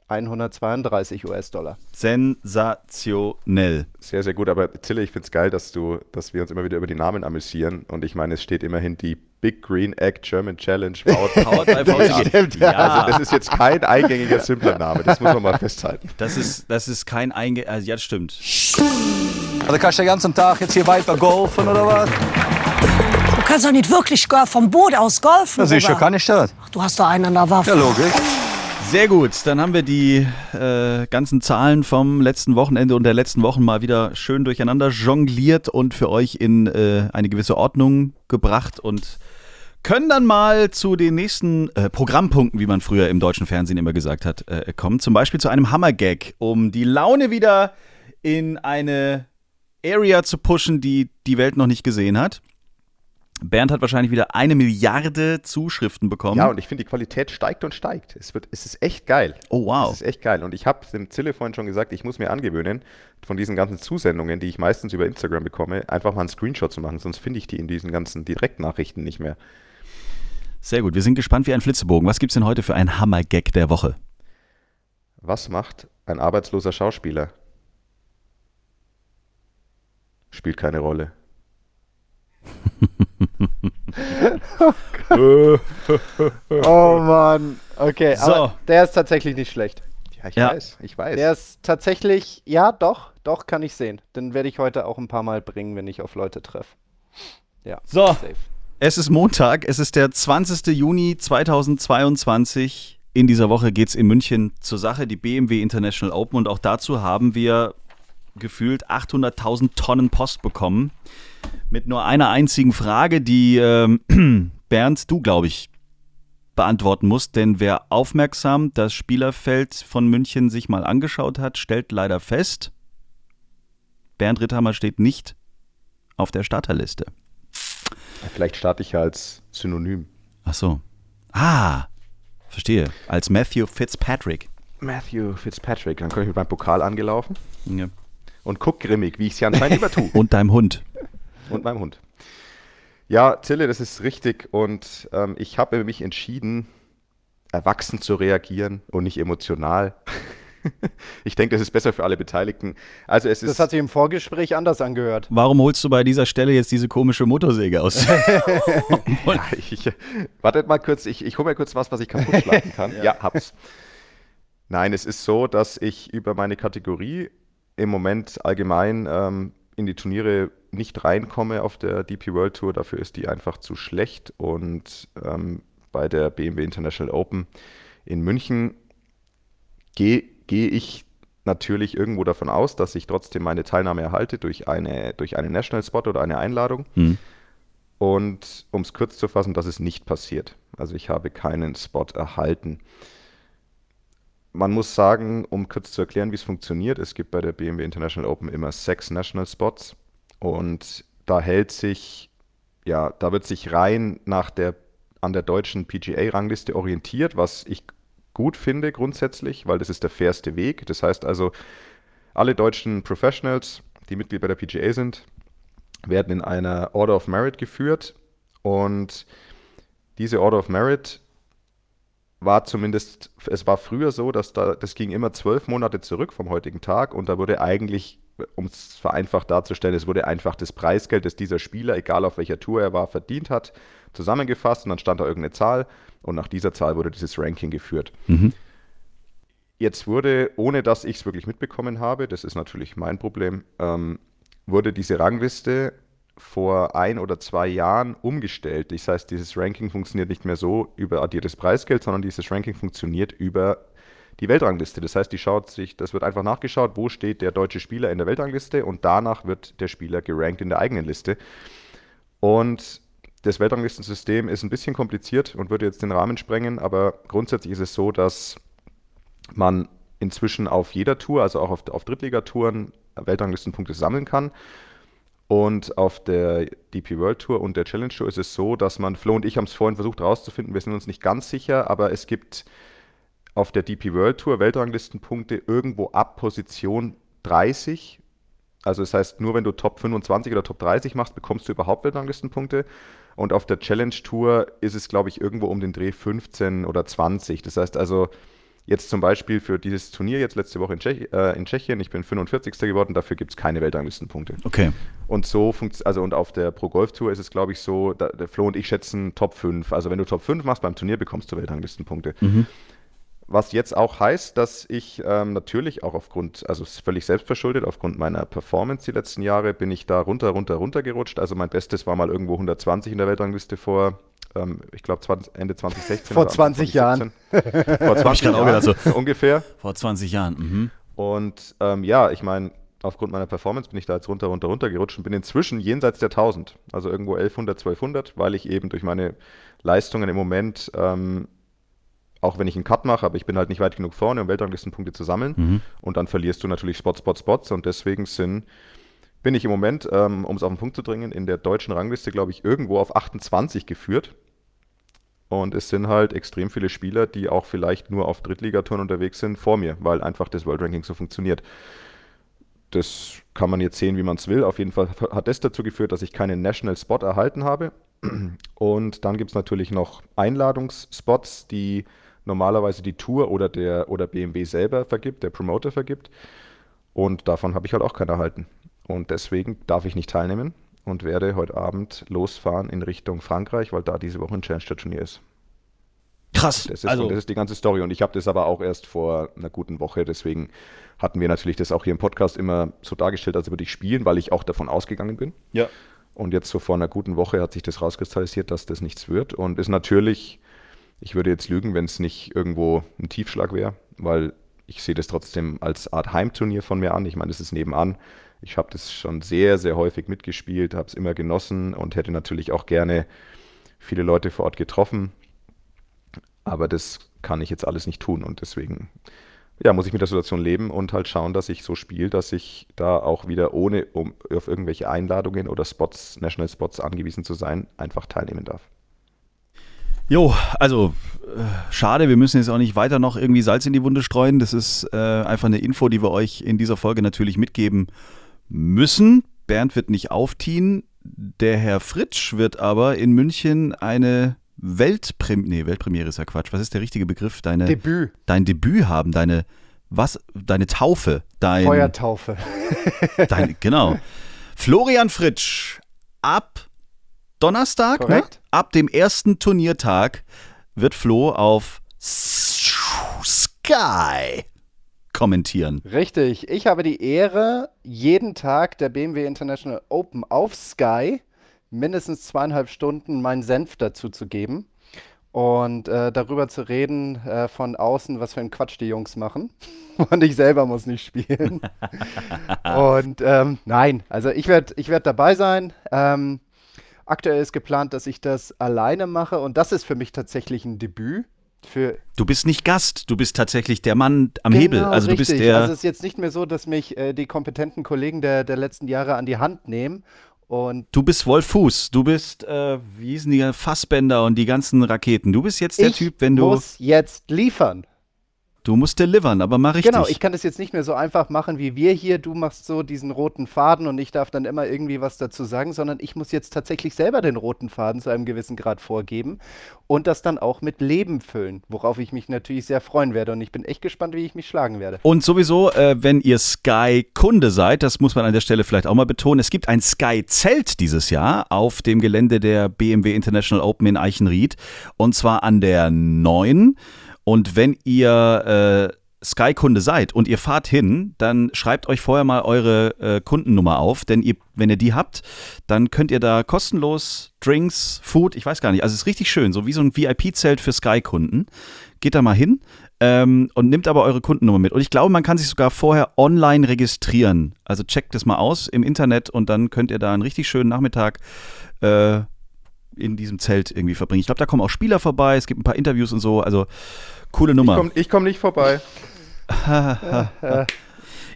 11.132 US-Dollar. Sensationell. Sehr, sehr gut. Aber Tille, ich finde es geil, dass, du, dass wir uns immer wieder über die Namen amüsieren. Und ich meine, es steht immerhin die Big Green Egg German Challenge Powered, Powered by VCG. Stimmt, Ja. Also das ist jetzt kein eingängiger, simpler Name. Das muss man mal festhalten. Das ist, das ist kein Einge... Also, ja, das stimmt. Also kannst du den ganzen Tag jetzt hier weiter golfen oder was? Du kannst doch nicht wirklich gar vom Boot aus golfen. Ja, sicher oder? kann ich das. Ach Du hast da einen an der Waffe. Ja, logisch. Sehr gut, dann haben wir die äh, ganzen Zahlen vom letzten Wochenende und der letzten Wochen mal wieder schön durcheinander jongliert und für euch in äh, eine gewisse Ordnung gebracht und können dann mal zu den nächsten äh, Programmpunkten, wie man früher im deutschen Fernsehen immer gesagt hat, äh, kommen. Zum Beispiel zu einem Hammergag, um die Laune wieder in eine Area zu pushen, die die Welt noch nicht gesehen hat. Bernd hat wahrscheinlich wieder eine Milliarde Zuschriften bekommen. Ja, und ich finde, die Qualität steigt und steigt. Es, wird, es ist echt geil. Oh, wow. Es ist echt geil. Und ich habe dem Zille vorhin schon gesagt, ich muss mir angewöhnen, von diesen ganzen Zusendungen, die ich meistens über Instagram bekomme, einfach mal einen Screenshot zu machen. Sonst finde ich die in diesen ganzen Direktnachrichten nicht mehr. Sehr gut. Wir sind gespannt wie ein Flitzebogen. Was gibt es denn heute für einen Hammergag der Woche? Was macht ein arbeitsloser Schauspieler? Spielt keine Rolle. oh Mann. Okay, So. aber der ist tatsächlich nicht schlecht. Ja, ich Ja. weiß, ich weiß. Der ist tatsächlich, ja, doch, doch, kann ich sehen. Den werde ich heute auch ein paar Mal bringen, wenn ich auf Leute treffe. Ja. So. Safe. Es ist Montag, es ist der 20. Juni 2022. In dieser Woche geht es in München zur Sache, die BMW International Open. Und auch dazu haben wir gefühlt 800.000 Tonnen Post bekommen. Mit nur einer einzigen Frage, die ähm, Bernd, du, glaube ich, beantworten musst. Denn wer aufmerksam das Spielerfeld von München sich mal angeschaut hat, stellt leider fest, Bernd Ritthammer steht nicht auf der Starterliste. Vielleicht starte ich ja als Synonym. Ach so. Ah, verstehe. Als Matthew Fitzpatrick. Matthew Fitzpatrick. Dann komme ich mit meinem Pokal angelaufen Ja. und guck grimmig, wie ich es ja anscheinend immer tue. Und deinem Hund. Und meinem Hund. Ja, Zille, das ist richtig. Und ähm, ich habe mich entschieden, erwachsen zu reagieren und nicht emotional. ich denke, das ist besser für alle Beteiligten. Also es Das ist. hat sich im Vorgespräch anders angehört. Warum holst du bei dieser Stelle jetzt diese komische Motorsäge aus? ja, ich, wartet mal kurz, ich, ich hole mir kurz was, was ich kaputt schlagen kann. ja. hab's. Nein, es ist so, dass ich über meine Kategorie im Moment allgemein ähm, in die Turniere nicht reinkomme auf der DP World Tour. Dafür ist die einfach zu schlecht. Und ähm, bei der BMW International Open in München gehe geh ich natürlich irgendwo davon aus, dass ich trotzdem meine Teilnahme erhalte durch, eine, durch einen National Spot oder eine Einladung. Hm. Und um es kurz zu fassen, das ist nicht passiert. Also ich habe keinen Spot erhalten. Man muss sagen, um kurz zu erklären, wie es funktioniert, es gibt bei der BMW International Open immer sechs National Spots und da hält sich, ja, da wird sich rein nach der an der deutschen PGA-Rangliste orientiert, was ich gut finde grundsätzlich, weil das ist der fairste Weg. Das heißt also, alle deutschen Professionals, die Mitglied bei der PGA sind, werden in einer Order of Merit geführt und diese Order of Merit war zumindest, es war früher so, dass da, das ging immer zwölf Monate zurück vom heutigen Tag und da wurde eigentlich, um es vereinfacht darzustellen, es wurde einfach das Preisgeld, das dieser Spieler, egal auf welcher Tour er war, verdient hat, zusammengefasst und dann stand da irgendeine Zahl und nach dieser Zahl wurde dieses Ranking geführt. Mhm. Jetzt wurde, ohne dass ich es wirklich mitbekommen habe, das ist natürlich mein Problem, ähm, wurde diese Rangliste vor ein oder zwei Jahren umgestellt. Das heißt, dieses Ranking funktioniert nicht mehr so über addiertes Preisgeld, sondern dieses Ranking funktioniert über die Weltrangliste. Das heißt, die schaut sich, das wird einfach nachgeschaut, wo steht der deutsche Spieler in der Weltrangliste und danach wird der Spieler gerankt in der eigenen Liste. Und das Weltranglistensystem ist ein bisschen kompliziert und würde jetzt den Rahmen sprengen, aber grundsätzlich ist es so, dass man inzwischen auf jeder Tour, also auch auf, auf Drittligatouren, Weltranglistenpunkte sammeln kann. Und auf der DP World Tour und der Challenge Tour ist es so, dass man, Flo und ich haben es vorhin versucht herauszufinden, wir sind uns nicht ganz sicher, aber es gibt auf der DP World Tour Weltranglistenpunkte irgendwo ab Position 30. Also das heißt, nur wenn du Top 25 oder Top 30 machst, bekommst du überhaupt Weltranglistenpunkte. Und auf der Challenge Tour ist es, glaube ich, irgendwo um den Dreh 15 oder 20. Das heißt also, Jetzt zum Beispiel für dieses Turnier jetzt letzte Woche in, Tschech äh, in Tschechien, ich bin 45. geworden, dafür gibt es keine Weltranglistenpunkte. Okay. Und so funktioniert, also und auf der Pro Golf Tour ist es, glaube ich, so, da, Flo und ich schätzen Top 5. Also wenn du Top 5 machst beim Turnier, bekommst du Weltranglistenpunkte. Mhm. Was jetzt auch heißt, dass ich ähm, natürlich auch aufgrund, also es ist völlig selbstverschuldet, aufgrund meiner Performance die letzten Jahre, bin ich da runter, runter, runter gerutscht. Also mein Bestes war mal irgendwo 120 in der Weltrangliste vor, ähm, ich glaube Ende 2016. Vor 20 Jahren. vor 20 Jahren also, ungefähr. Vor 20 Jahren, mhm. Und ähm, ja, ich meine, aufgrund meiner Performance bin ich da jetzt runter, runter, runter gerutscht und bin inzwischen jenseits der 1000. Also irgendwo 1100, 1200, weil ich eben durch meine Leistungen im Moment ähm, auch wenn ich einen Cut mache, aber ich bin halt nicht weit genug vorne, um Weltranglistenpunkte zu sammeln. Mhm. Und dann verlierst du natürlich Spots, Spots, Spots. Und deswegen sind, bin ich im Moment, ähm, um es auf den Punkt zu bringen, in der deutschen Rangliste, glaube ich, irgendwo auf 28 geführt. Und es sind halt extrem viele Spieler, die auch vielleicht nur auf Drittligatouren unterwegs sind, vor mir, weil einfach das World Ranking so funktioniert. Das kann man jetzt sehen, wie man es will. Auf jeden Fall hat das dazu geführt, dass ich keinen National Spot erhalten habe. Und dann gibt es natürlich noch Einladungsspots, die normalerweise die Tour oder der oder BMW selber vergibt, der Promoter vergibt. Und davon habe ich halt auch keinen erhalten. Und deswegen darf ich nicht teilnehmen und werde heute Abend losfahren in Richtung Frankreich, weil da diese Woche ein Challenge-Turnier ist. Krass. Das ist, also, das ist die ganze Story. Und ich habe das aber auch erst vor einer guten Woche. Deswegen hatten wir natürlich das auch hier im Podcast immer so dargestellt, als würde ich spielen, weil ich auch davon ausgegangen bin. Ja. Und jetzt so vor einer guten Woche hat sich das rauskristallisiert, dass das nichts wird. Und ist natürlich ich würde jetzt lügen, wenn es nicht irgendwo ein Tiefschlag wäre, weil ich sehe das trotzdem als Art Heimturnier von mir an. Ich meine, das ist nebenan. Ich habe das schon sehr, sehr häufig mitgespielt, habe es immer genossen und hätte natürlich auch gerne viele Leute vor Ort getroffen. Aber das kann ich jetzt alles nicht tun und deswegen ja, muss ich mit der Situation leben und halt schauen, dass ich so spiele, dass ich da auch wieder ohne um auf irgendwelche Einladungen oder Spots, National Spots angewiesen zu sein, einfach teilnehmen darf. Jo, also äh, schade, wir müssen jetzt auch nicht weiter noch irgendwie Salz in die Wunde streuen. Das ist äh, einfach eine Info, die wir euch in dieser Folge natürlich mitgeben müssen. Bernd wird nicht aufziehen. Der Herr Fritsch wird aber in München eine Weltpremiere, nee, Weltpremiere ist ja Quatsch. Was ist der richtige Begriff? Deine, Debüt. Dein Debüt haben, deine, was, deine Taufe. Dein, Feuertaufe. dein, genau. Florian Fritsch, ab Donnerstag, ne? ab dem ersten Turniertag, wird Flo auf Sky kommentieren. Richtig. Ich habe die Ehre, jeden Tag der BMW International Open auf Sky mindestens zweieinhalb Stunden meinen Senf dazu zu geben und äh, darüber zu reden äh, von außen, was für einen Quatsch die Jungs machen. und ich selber muss nicht spielen. und ähm, nein, also ich werde ich werd dabei sein. Ähm, Aktuell ist geplant, dass ich das alleine mache und das ist für mich tatsächlich ein Debüt. Für du bist nicht Gast, du bist tatsächlich der Mann am genau, Hebel. Also richtig. du bist der. Also es ist jetzt nicht mehr so, dass mich äh, die kompetenten Kollegen der, der letzten Jahre an die Hand nehmen und du bist Wolf Fuß, du bist, äh, wie hießen die, Fassbänder und die ganzen Raketen. Du bist jetzt der Typ, wenn du. Ich muss jetzt liefern. Du musst delivern, aber mach richtig. Genau, ich kann das jetzt nicht mehr so einfach machen wie wir hier. Du machst so diesen roten Faden und ich darf dann immer irgendwie was dazu sagen, sondern ich muss jetzt tatsächlich selber den roten Faden zu einem gewissen Grad vorgeben und das dann auch mit Leben füllen, worauf ich mich natürlich sehr freuen werde. Und ich bin echt gespannt, wie ich mich schlagen werde. Und sowieso, äh, wenn ihr Sky-Kunde seid, das muss man an der Stelle vielleicht auch mal betonen, es gibt ein Sky-Zelt dieses Jahr auf dem Gelände der BMW International Open in Eichenried und zwar an der 9. Und wenn ihr äh, Sky-Kunde seid und ihr fahrt hin, dann schreibt euch vorher mal eure äh, Kundennummer auf, denn ihr, wenn ihr die habt, dann könnt ihr da kostenlos Drinks, Food, ich weiß gar nicht, also es ist richtig schön, so wie so ein VIP-Zelt für Sky-Kunden. Geht da mal hin ähm, und nimmt aber eure Kundennummer mit. Und ich glaube, man kann sich sogar vorher online registrieren. Also checkt das mal aus im Internet und dann könnt ihr da einen richtig schönen Nachmittag äh, in diesem Zelt irgendwie verbringen. Ich glaube, da kommen auch Spieler vorbei, es gibt ein paar Interviews und so. Also coole Nummer. Ich komme komm nicht vorbei.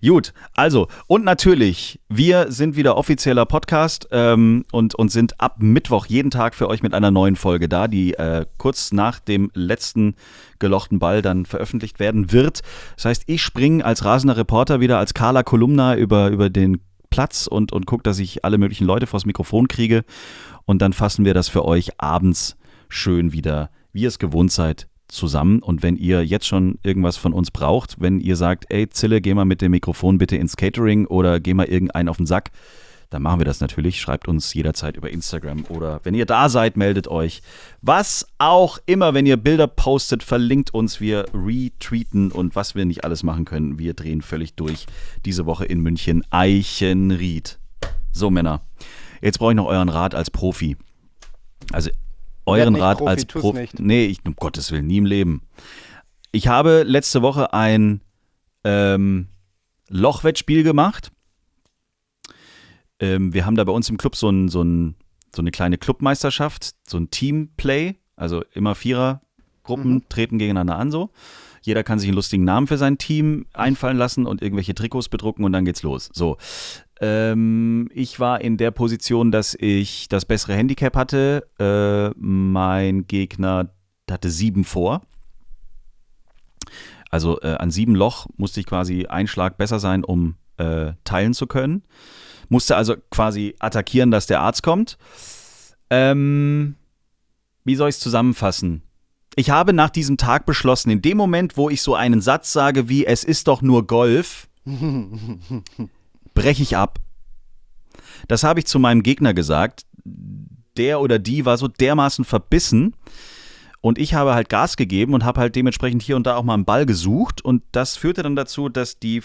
Gut, also und natürlich, wir sind wieder offizieller Podcast ähm, und, und sind ab Mittwoch jeden Tag für euch mit einer neuen Folge da, die äh, kurz nach dem letzten gelochten Ball dann veröffentlicht werden wird. Das heißt, ich springe als rasender Reporter wieder als Carla Kolumna über, über den Platz und, und gucke, dass ich alle möglichen Leute vors Mikrofon kriege. Und dann fassen wir das für euch abends schön wieder, wie ihr es gewohnt seid, zusammen. Und wenn ihr jetzt schon irgendwas von uns braucht, wenn ihr sagt, ey Zille, geh mal mit dem Mikrofon bitte ins Catering oder geh mal irgendeinen auf den Sack, dann machen wir das natürlich. Schreibt uns jederzeit über Instagram oder wenn ihr da seid, meldet euch. Was auch immer, wenn ihr Bilder postet, verlinkt uns. Wir retweeten und was wir nicht alles machen können. Wir drehen völlig durch. Diese Woche in München Eichenried. So, Männer. Jetzt brauche ich noch euren Rat als Profi. Also euren Rat Profi, als Profi. Nee, ich, um Gottes Willen, nie im Leben. Ich habe letzte Woche ein ähm, Lochwettspiel gemacht. Ähm, wir haben da bei uns im Club so, ein, so, ein, so eine kleine Clubmeisterschaft, so ein Teamplay. Also immer Vierergruppen treten gegeneinander an so. Jeder kann sich einen lustigen Namen für sein Team einfallen lassen und irgendwelche Trikots bedrucken und dann geht's los. So. Ähm, ich war in der Position, dass ich das bessere Handicap hatte. Äh, mein Gegner hatte sieben vor. Also äh, an sieben Loch musste ich quasi ein Schlag besser sein, um äh, teilen zu können. Musste also quasi attackieren, dass der Arzt kommt. Ähm, wie soll ich es zusammenfassen? Ich habe nach diesem Tag beschlossen, in dem Moment, wo ich so einen Satz sage wie es ist doch nur Golf, breche ich ab. Das habe ich zu meinem Gegner gesagt. Der oder die war so dermaßen verbissen. Und ich habe halt Gas gegeben und habe halt dementsprechend hier und da auch mal einen Ball gesucht. Und das führte dann dazu, dass die,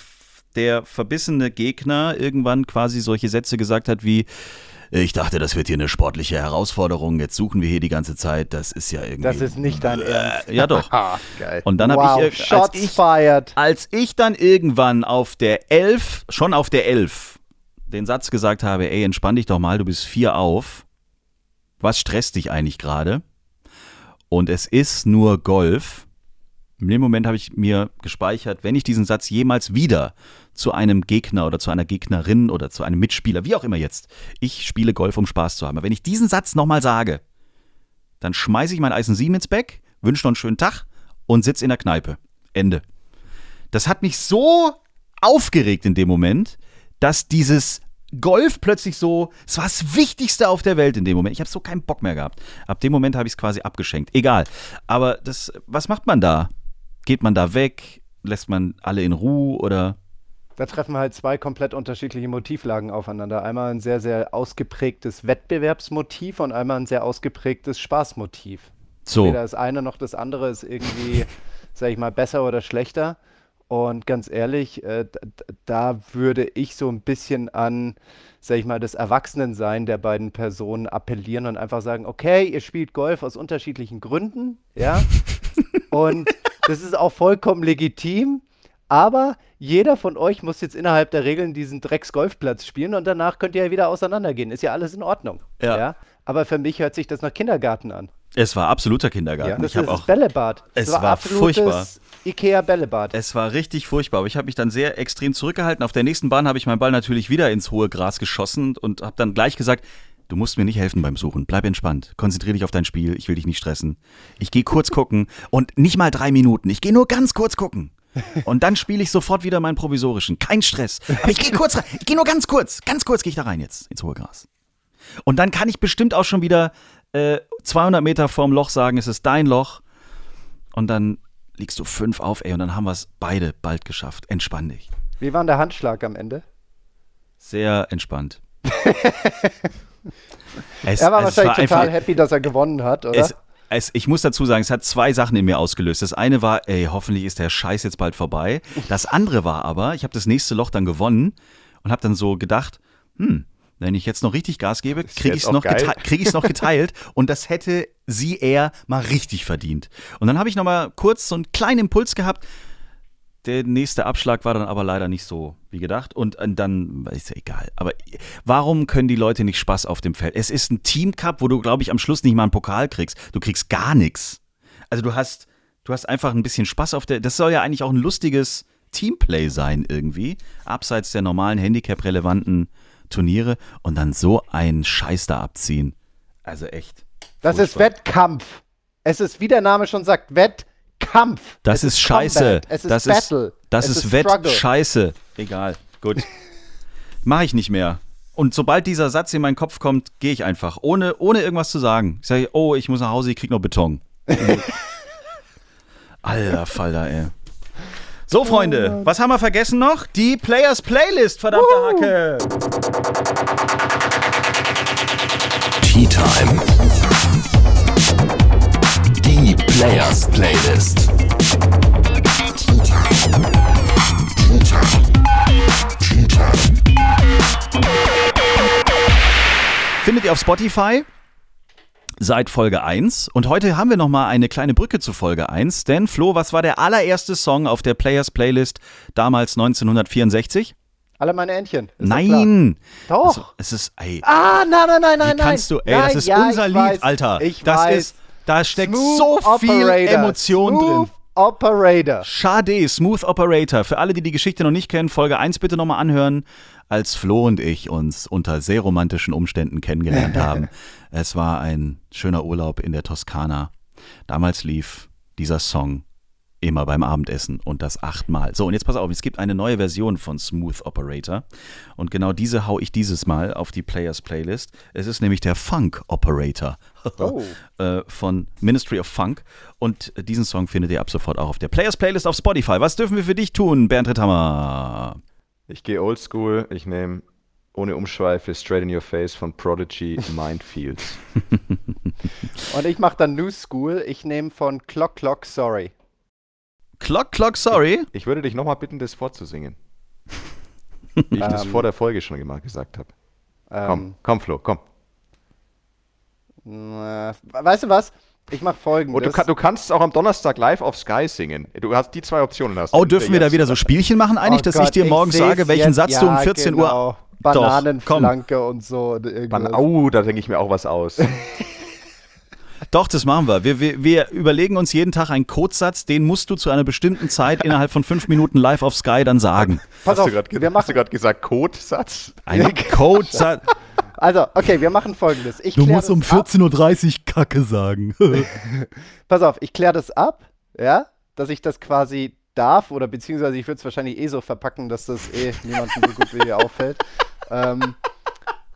der verbissene Gegner irgendwann quasi solche Sätze gesagt hat wie, ich dachte, das wird hier eine sportliche Herausforderung. Jetzt suchen wir hier die ganze Zeit. Das ist ja irgendwie. Das ist nicht dein Ernst. Ja, doch. Geil. Und dann wow, habe ich, ir- als ich, als ich dann irgendwann auf der 11, schon auf der 11, den Satz gesagt habe, ey, entspann dich doch mal, du bist vier auf. Was stresst dich eigentlich gerade? Und es ist nur Golf. In dem Moment habe ich mir gespeichert, wenn ich diesen Satz jemals wieder zu einem Gegner oder zu einer Gegnerin oder zu einem Mitspieler, wie auch immer jetzt, ich spiele Golf, um Spaß zu haben. Aber wenn ich diesen Satz nochmal sage, dann schmeiße ich mein Eisen 7 ins Back, wünsche noch einen schönen Tag und sitze in der Kneipe. Ende. Das hat mich so aufgeregt in dem Moment, dass dieses Golf plötzlich so, es war das Wichtigste auf der Welt in dem Moment. Ich habe so keinen Bock mehr gehabt. Ab dem Moment habe ich es quasi abgeschenkt. Egal. Aber das, was macht man da? Geht man da weg? Lässt man alle in Ruhe oder? Da treffen halt zwei komplett unterschiedliche Motivlagen aufeinander. Einmal ein sehr, sehr ausgeprägtes Wettbewerbsmotiv und einmal ein sehr ausgeprägtes Spaßmotiv. So. Weder das eine noch das andere ist irgendwie, sag ich mal, besser oder schlechter. Und ganz ehrlich, äh, da würde ich so ein bisschen an, sag ich mal, das Erwachsenensein der beiden Personen appellieren und einfach sagen, okay, ihr spielt Golf aus unterschiedlichen Gründen, ja. Und das ist auch vollkommen legitim. Aber jeder von euch muss jetzt innerhalb der Regeln diesen Drecks-Golfplatz spielen und danach könnt ihr ja wieder auseinandergehen. Ist ja alles in Ordnung. Ja. Aber für mich hört sich das nach Kindergarten an. Es war absoluter Kindergarten. Das ich ist auch. Bällebad. Es Das war absolutes furchtbar. Ikea-Bällebad. Es war richtig furchtbar, aber ich habe mich dann sehr extrem zurückgehalten. Auf der nächsten Bahn habe ich meinen Ball natürlich wieder ins hohe Gras geschossen und habe dann gleich gesagt, du musst mir nicht helfen beim Suchen. Bleib entspannt. Konzentrier dich auf dein Spiel. Ich will dich nicht stressen. Ich gehe kurz gucken und nicht mal drei Minuten. Ich gehe nur ganz kurz gucken. Und dann spiele ich sofort wieder meinen provisorischen. Kein Stress. Aber ich gehe kurz rein. Ich gehe nur ganz kurz. Ganz kurz gehe ich da rein jetzt ins hohe Gras. Und dann kann ich bestimmt auch schon wieder äh, 200 Meter vorm Loch sagen, es ist dein Loch. Und dann liegst du fünf auf, ey, und dann haben wir es beide bald geschafft. Entspann dich. Wie war denn der Handschlag am Ende? Sehr entspannt. Es- er war wahrscheinlich total einfach- happy, dass er gewonnen hat, oder? Es, es, ich muss dazu sagen, es hat zwei Sachen in mir ausgelöst. Das eine war, ey, hoffentlich ist der Scheiß jetzt bald vorbei. Das andere war aber, ich habe das nächste Loch dann gewonnen und habe dann so gedacht, hm, wenn ich jetzt noch richtig Gas gebe, kriege ich es noch, gete krieg noch geteilt und das hätte sie eher mal richtig verdient. Und dann habe ich noch mal kurz so einen kleinen Impuls gehabt. Der nächste Abschlag war dann aber leider nicht so wie gedacht. Und äh, dann ist ja egal. Aber warum können die Leute nicht Spaß auf dem Feld? Es ist ein Teamcup, wo du, glaube ich, am Schluss nicht mal einen Pokal kriegst. Du kriegst gar nichts. Also du hast, du hast einfach ein bisschen Spaß auf der. Das soll ja eigentlich auch ein lustiges Teamplay sein, irgendwie. Abseits der normalen Handicap-relevanten Turniere und dann so einen Scheiß da abziehen. Also echt. Das ist Wettkampf. Es ist, wie der Name schon sagt, Wettkampf. Das es ist scheiße. Combat. Es ist das Battle. Ist, das es ist, ist Wett Struggle. scheiße. Egal. Gut. Mache ich nicht mehr. Und sobald dieser Satz in meinen Kopf kommt, gehe ich einfach, ohne, ohne irgendwas zu sagen. Ich sage, oh, ich muss nach Hause, ich krieg noch Beton. Alter Falter, ey. So, Freunde, was haben wir vergessen noch? Die Players Playlist, verdammte Hacke. Time. Die Players Playlist. Findet ihr auf Spotify seit Folge 1. Und heute haben wir nochmal eine kleine Brücke zu Folge 1. Denn Flo, was war der allererste Song auf der Players Playlist damals 1964? Alle meine Entchen. Ist Nein! Doch. Also, es ist, ey, Ah, nein, nein, nein, nein, wie kannst du, nein. ey, das Nein, ist ja, unser Lied, weiß, Alter. Ich das weiß. ist, da steckt Smooth so viel Operator, Emotion Smooth drin. Operator. Schade, Smooth Operator. Für alle, die die Geschichte noch nicht kennen, Folge 1 bitte nochmal anhören, als Flo und ich uns unter sehr romantischen Umständen kennengelernt haben. es war ein schöner Urlaub in der Toskana. Damals lief dieser Song immer beim Abendessen und das achtmal. So, und jetzt pass auf, es gibt eine neue Version von Smooth Operator und genau diese hau ich dieses Mal auf die Players Playlist. Es ist nämlich der Funk Operator Oh. äh, von Ministry of Funk und diesen Song findet ihr ab sofort auch auf der Players Playlist auf Spotify. Was dürfen wir für dich tun, Bernd Ritthammer? Ich gehe oldschool, ich nehme ohne Umschweife Straight in Your Face von Prodigy Mindfields. Und ich mache dann New School. Ich nehme von Clock Clock Sorry. Clock Clock Sorry? Ich würde dich nochmal bitten, das vorzusingen. Wie ich das Ähm, vor der Folge schon mal gesagt habe. Ähm, Komm, komm, Flo, komm. na, weißt du was? Ich mache folgendes. Und du, kann, du kannst es auch am Donnerstag live auf Sky singen. Du hast die zwei Optionen. Hast Oh, du. dürfen wir da wieder so Spielchen machen eigentlich, Oh dass ich Gott, dir morgen seh's sage, welchen jetzt. Satz du um Ja, 14 genau. Uhr. Doch. Bananenflanke und so. und irgendwas. Ban Au, da denke ich mir auch was aus. Doch, das machen wir. wir. Wir wir überlegen uns jeden Tag einen Codesatz, den musst du zu einer bestimmten Zeit innerhalb von fünf Minuten live auf Sky dann sagen. Pass hast auf, du gerade wir hast machen, du gerade gesagt Codesatz? Ein Codesatz. also, okay, wir machen folgendes. Ich Du musst um ab. 14.30 Uhr Kacke sagen. Pass auf, ich kläre das ab, ja, dass ich das quasi darf oder beziehungsweise ich würde es wahrscheinlich eh so verpacken, dass das eh niemandem so gut wie dir auffällt. Ähm,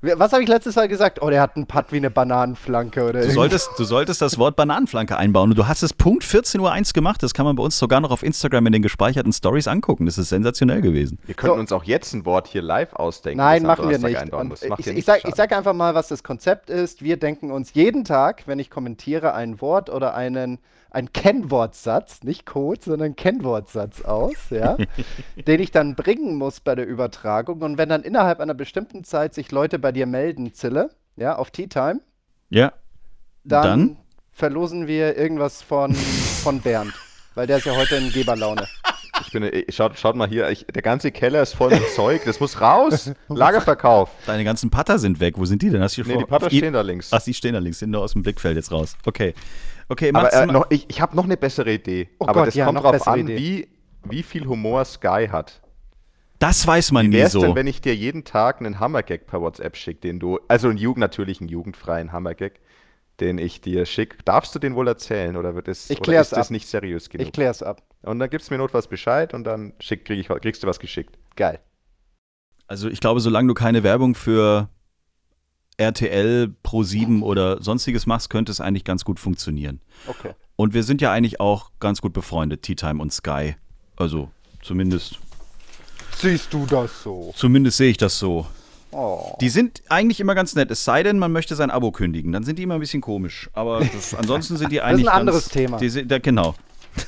was habe ich letztes Mal gesagt? Oh, der hat einen Putt wie eine Bananenflanke oder Du irgendwas. solltest, du solltest das Wort Bananenflanke einbauen und du hast es Punkt 14.01 Uhr gemacht. Das kann man bei uns sogar noch auf Instagram in den gespeicherten Stories angucken. Das ist sensationell gewesen. Wir könnten So. uns auch jetzt ein Wort hier live ausdenken. Nein, machen wir nicht. ich, ich, nichts, sag, ich schade. sag einfach mal, was das Konzept ist. Wir denken uns jeden Tag, wenn ich kommentiere, ein Wort oder einen, einen Kennwortsatz, nicht Code, sondern Kennwortsatz aus, ja, den ich dann bringen muss bei der Übertragung. Und wenn dann innerhalb einer bestimmten Zeit sich Leute bei dir melden, Zille, ja, auf Tea Time, Ja. dann, Dann? verlosen wir irgendwas von, von Bernd. Weil der ist ja heute in Geberlaune. Ich bin, äh, schaut, schaut mal hier, ich, der ganze Keller ist voll mit Zeug, das muss raus. Lagerverkauf. Deine ganzen Putter sind weg. Wo sind die denn? Hast du Nee, vor- die Patter stehen da links. Ach, die stehen da links. Sind nur aus dem Blickfeld jetzt raus. Okay. Okay, Aber mach's äh, mal- noch, ich, ich habe noch eine bessere Idee. Oh Aber Gott, das ja, kommt bessere an, Idee. wie, wie viel Humor Sky hat. das weiß man Wie nie wäre es so. denn, wenn ich dir jeden Tag einen Hammergag per WhatsApp schicke, den du, also einen Jugend, natürlich einen jugendfreien Hammergag, den ich dir schicke. Darfst du den wohl erzählen oder wird es Ich oder klär's ist das ab. nicht seriös genug? Ich klär's ab. und dann gibst du mir notfalls Bescheid und dann schick, krieg ich, kriegst du was geschickt. Geil. Also ich glaube, solange du keine Werbung für RTL, Pro7 oder sonstiges machst, könnte es eigentlich ganz gut funktionieren. Okay. Und wir sind ja eigentlich auch ganz gut befreundet, Tea Time und Sky. Also zumindest, Siehst du das so? zumindest sehe ich das so. Oh. Die sind eigentlich immer ganz nett, es sei denn, man möchte sein Abo kündigen. Dann sind die immer ein bisschen komisch. Aber das, ansonsten sind die ist ein eigentlich. anderes ganz, Thema. Die, da, genau.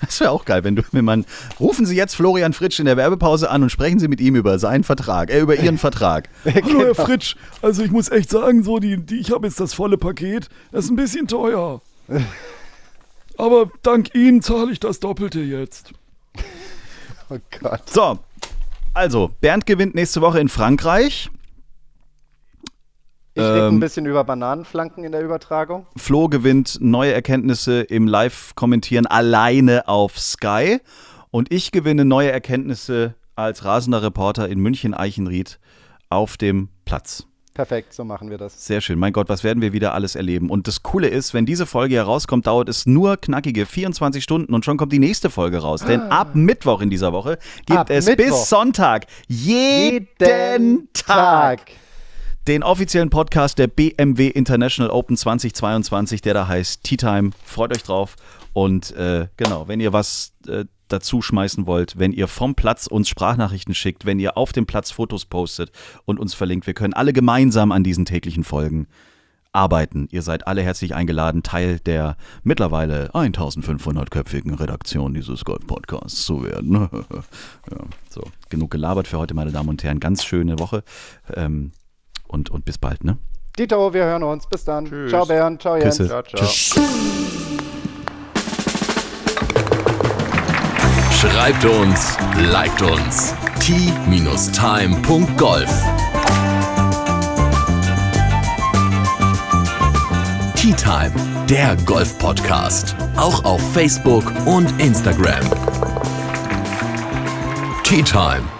Das wäre auch geil, wenn du, wenn man. Rufen Sie jetzt Florian Fritsch in der Werbepause an und sprechen Sie mit ihm über seinen Vertrag, äh, über Ihren Vertrag. Hallo Herr Fritsch, also ich muss echt sagen, so die, die ich habe jetzt das volle Paket, das ist ein bisschen teuer. Aber dank Ihnen zahle ich das Doppelte jetzt. Oh Gott. So, also, Bernd gewinnt nächste Woche in Frankreich. Ich rede Ähm, ein bisschen über Bananenflanken in der Übertragung. Flo gewinnt neue Erkenntnisse im Live-Kommentieren alleine auf Sky. Und ich gewinne neue Erkenntnisse als rasender Reporter in München-Eichenried auf dem Platz. Perfekt, so machen wir das. Sehr schön. Mein Gott, was werden wir wieder alles erleben? Und das Coole ist, wenn diese Folge herauskommt, dauert es nur knackige 24 Stunden und schon kommt die nächste Folge raus. Denn ab Mittwoch in dieser Woche gibt Ab es Mittwoch. bis Sonntag jeden, Jeden Tag Tag. Den offiziellen Podcast der BMW International Open 2022, der da heißt Tea Time. Freut euch drauf. Und äh, genau, wenn ihr was äh, dazu schmeißen wollt, wenn ihr vom Platz uns Sprachnachrichten schickt, wenn ihr auf dem Platz Fotos postet und uns verlinkt, wir können alle gemeinsam an diesen täglichen Folgen arbeiten. Ihr seid alle herzlich eingeladen, Teil der mittlerweile 1500-köpfigen Redaktion dieses Golf-Podcasts zu werden. ja, so, genug gelabert für heute, meine Damen und Herren. Ganz schöne Woche ähm, und, und bis bald, ne? Dito, wir hören uns. Bis dann. Ciao Bernd, ciao Jens. Küsse. Ciao, ciao. Tschüss. Schreibt uns, liked uns. t-time.golf Tea Time, der Golf-Podcast. Auch auf Facebook und Instagram. Tea Time.